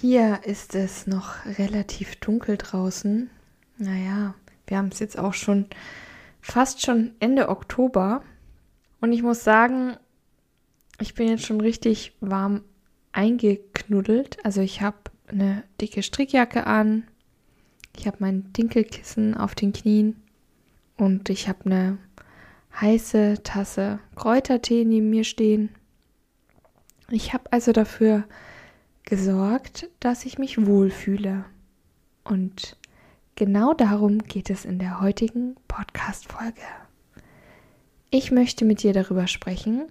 Hier ist es noch relativ dunkel draußen. Naja, wir haben es jetzt auch schon fast schon Ende Oktober. Und ich muss sagen, ich bin jetzt schon richtig warm eingeknuddelt. Also ich habe eine dicke Strickjacke an. Ich habe mein Dinkelkissen auf den Knien. Und ich habe eine heiße Tasse Kräutertee neben mir stehen. Ich habe also dafür gesorgt, dass ich mich wohlfühle. Und genau darum geht es in der heutigen Podcast-Folge. Ich möchte mit dir darüber sprechen,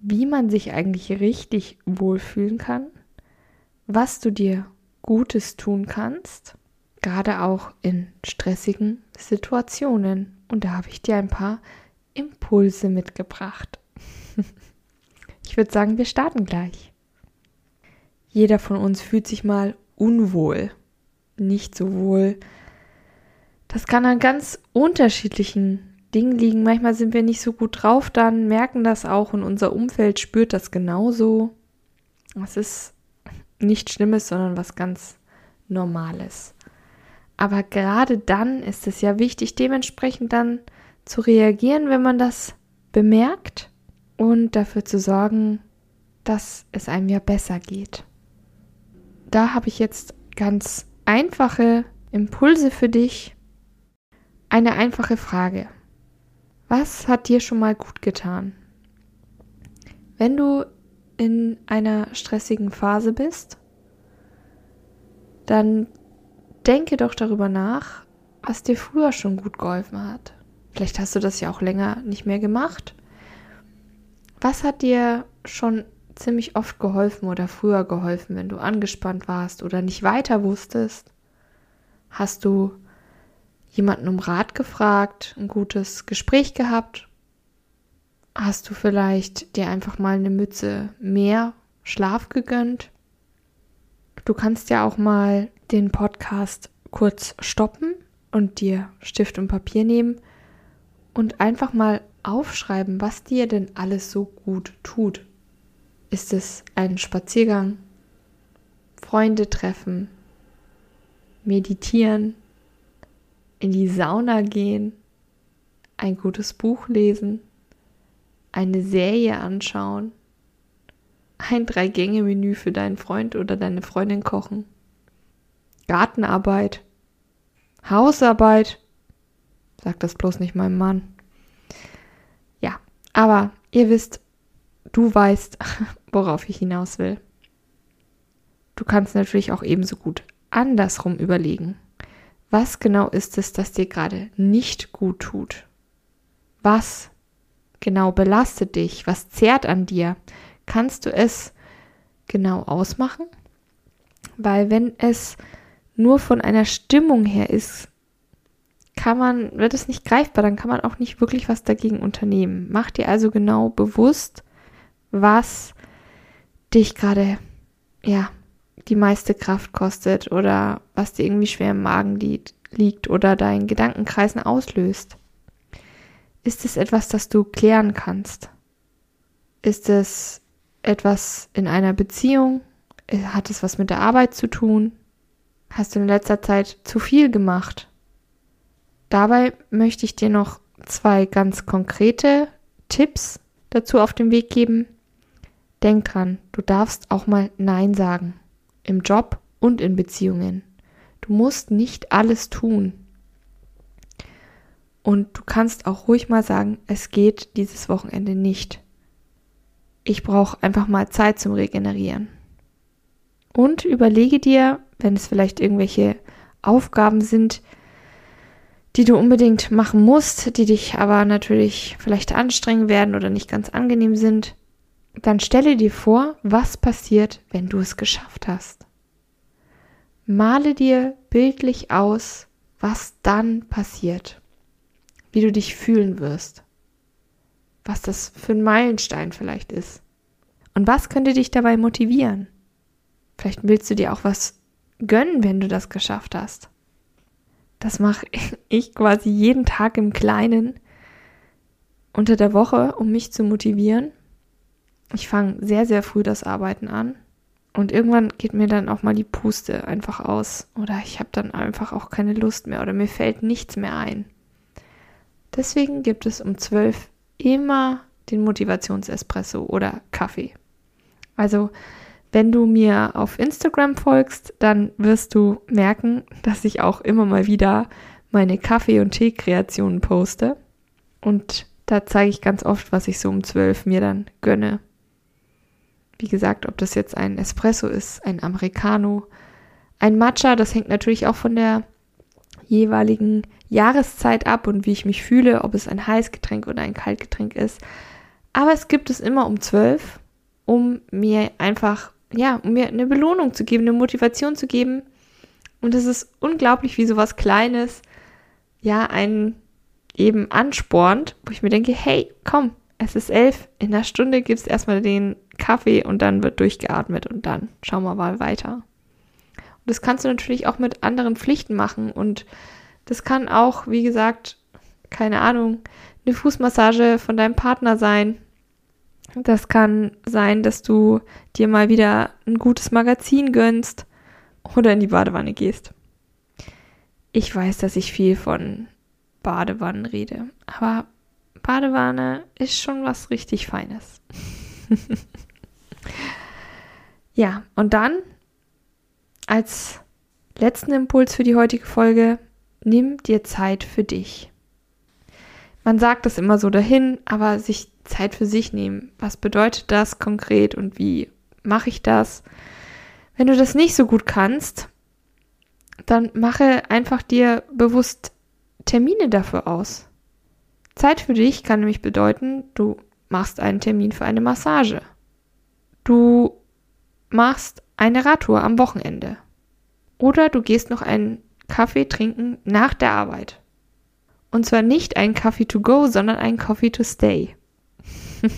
wie man sich eigentlich richtig wohlfühlen kann, was du dir Gutes tun kannst, gerade auch in stressigen Situationen. Und da habe ich dir ein paar Impulse mitgebracht. ich würde sagen, wir starten gleich. Jeder von uns fühlt sich mal unwohl, nicht so wohl. Das kann an ganz unterschiedlichen Dingen liegen. Manchmal sind wir nicht so gut drauf, dann merken das auch und unser Umfeld spürt das genauso. Es ist nichts Schlimmes, sondern was ganz Normales. Aber gerade dann ist es ja wichtig, dementsprechend dann zu reagieren, wenn man das bemerkt und dafür zu sorgen, dass es einem ja besser geht. Da habe ich jetzt ganz einfache Impulse für dich. Eine einfache Frage. Was hat dir schon mal gut getan? Wenn du in einer stressigen Phase bist, dann denke doch darüber nach, was dir früher schon gut geholfen hat. Vielleicht hast du das ja auch länger nicht mehr gemacht. Was hat dir schon ziemlich oft geholfen oder früher geholfen, wenn du angespannt warst oder nicht weiter wusstest? Hast du jemanden um Rat gefragt, ein gutes Gespräch gehabt? Hast du vielleicht dir einfach mal eine Mütze mehr Schlaf gegönnt? Du kannst ja auch mal den Podcast kurz stoppen und dir Stift und Papier nehmen und einfach mal aufschreiben, was dir denn alles so gut tut. Ist es ein Spaziergang, Freunde treffen, meditieren, in die Sauna gehen, ein gutes Buch lesen, eine Serie anschauen, ein Drei-Gänge-Menü für deinen Freund oder deine Freundin kochen, Gartenarbeit, Hausarbeit, sag das bloß nicht meinem Mann. Ja, aber ihr wisst, du weißt, worauf ich hinaus will. Du kannst natürlich auch ebenso gut andersrum überlegen. Was genau ist es, das dir gerade nicht gut tut? Was genau belastet dich? Was zehrt an dir? Kannst du es genau ausmachen? Weil wenn es nur von einer Stimmung her ist, kann man, wird es nicht greifbar, dann kann man auch nicht wirklich was dagegen unternehmen. Mach dir also genau bewusst, was dich gerade, ja, die meiste Kraft kostet oder was dir irgendwie schwer im Magen liegt, liegt oder deinen Gedankenkreisen auslöst? Ist es etwas, das du klären kannst? Ist es etwas in einer Beziehung? Hat es was mit der Arbeit zu tun? Hast du in letzter Zeit zu viel gemacht? Dabei möchte ich dir noch zwei ganz konkrete Tipps dazu auf den Weg geben. Denk dran, du darfst auch mal Nein sagen im Job und in Beziehungen. Du musst nicht alles tun. Und du kannst auch ruhig mal sagen, es geht dieses Wochenende nicht. Ich brauche einfach mal Zeit zum Regenerieren. Und überlege dir, wenn es vielleicht irgendwelche Aufgaben sind, die du unbedingt machen musst, die dich aber natürlich vielleicht anstrengen werden oder nicht ganz angenehm sind, dann stelle dir vor, was passiert, wenn du es geschafft hast. male dir bildlich aus, was dann passiert, wie du dich fühlen wirst, was das für ein Meilenstein vielleicht ist. Und was könnte dich dabei motivieren? Vielleicht willst du dir auch was gönnen, wenn du das geschafft hast. Das mache ich quasi jeden Tag im Kleinen unter der Woche, um mich zu motivieren. Ich fange sehr, sehr früh das Arbeiten an. Und irgendwann geht mir dann auch mal die Puste einfach aus. Oder ich habe dann einfach auch keine Lust mehr oder mir fällt nichts mehr ein. Deswegen gibt es um 12 immer den Motivationsespresso oder Kaffee. Also, wenn du mir auf Instagram folgst, dann wirst du merken, dass ich auch immer mal wieder meine Kaffee- und Tee-Kreationen poste. Und da zeige ich ganz oft, was ich so um 12 mir dann gönne. Wie gesagt, ob das jetzt ein Espresso ist, ein Americano, ein Matcha, das hängt natürlich auch von der jeweiligen Jahreszeit ab und wie ich mich fühle, ob es ein Heißgetränk oder ein Kaltgetränk ist. Aber es gibt es immer um 12, um mir einfach, ja, um mir eine Belohnung zu geben, eine Motivation zu geben. Und es ist unglaublich, wie sowas Kleines, ja, einen eben anspornt, wo ich mir denke, hey, komm, es ist elf, in einer Stunde gibt es erstmal den Kaffee und dann wird durchgeatmet und dann schauen wir mal weiter. Und das kannst du natürlich auch mit anderen Pflichten machen und das kann auch, wie gesagt, keine Ahnung, eine Fußmassage von deinem Partner sein. Das kann sein, dass du dir mal wieder ein gutes Magazin gönnst oder in die Badewanne gehst. Ich weiß, dass ich viel von Badewannen rede. Aber Badewanne ist schon was richtig Feines. ja, und dann als letzten Impuls für die heutige Folge, nimm dir Zeit für dich. Man sagt das immer so dahin, aber sich Zeit für sich nehmen. Was bedeutet das konkret und wie mache ich das? Wenn du das nicht so gut kannst, dann mache einfach dir bewusst Termine dafür aus. Zeit für dich kann nämlich bedeuten, du machst einen Termin für eine Massage. Du machst eine Radtour am Wochenende. Oder du gehst noch einen Kaffee trinken nach der Arbeit. Und zwar nicht einen Kaffee to go, sondern einen Coffee to stay.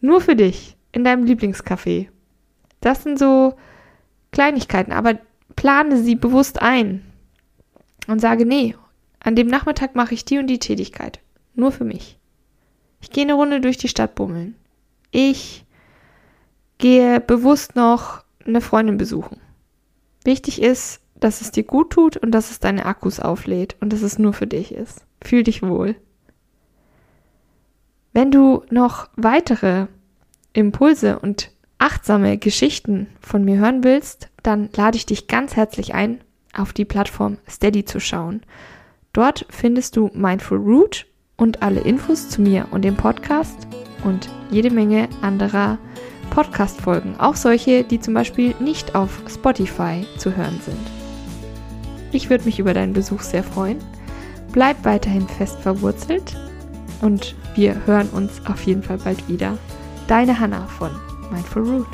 Nur für dich, in deinem Lieblingscafé. Das sind so Kleinigkeiten, aber plane sie bewusst ein und sage, nee, an dem Nachmittag mache ich die und die Tätigkeit. Nur für mich. Ich gehe eine Runde durch die Stadt bummeln. Ich gehe bewusst noch eine Freundin besuchen. Wichtig ist, dass es dir gut tut und dass es deine Akkus auflädt und dass es nur für dich ist. Fühl dich wohl. Wenn du noch weitere Impulse und achtsame Geschichten von mir hören willst, dann lade ich dich ganz herzlich ein, auf die Plattform Steady zu schauen. Dort findest du Mindful Root und alle Infos zu mir und dem Podcast und jede Menge anderer Podcast-Folgen, auch solche, die zum Beispiel nicht auf Spotify zu hören sind. Ich würde mich über deinen Besuch sehr freuen. Bleib weiterhin fest verwurzelt und wir hören uns auf jeden Fall bald wieder. Deine Hanna von Mindful Root.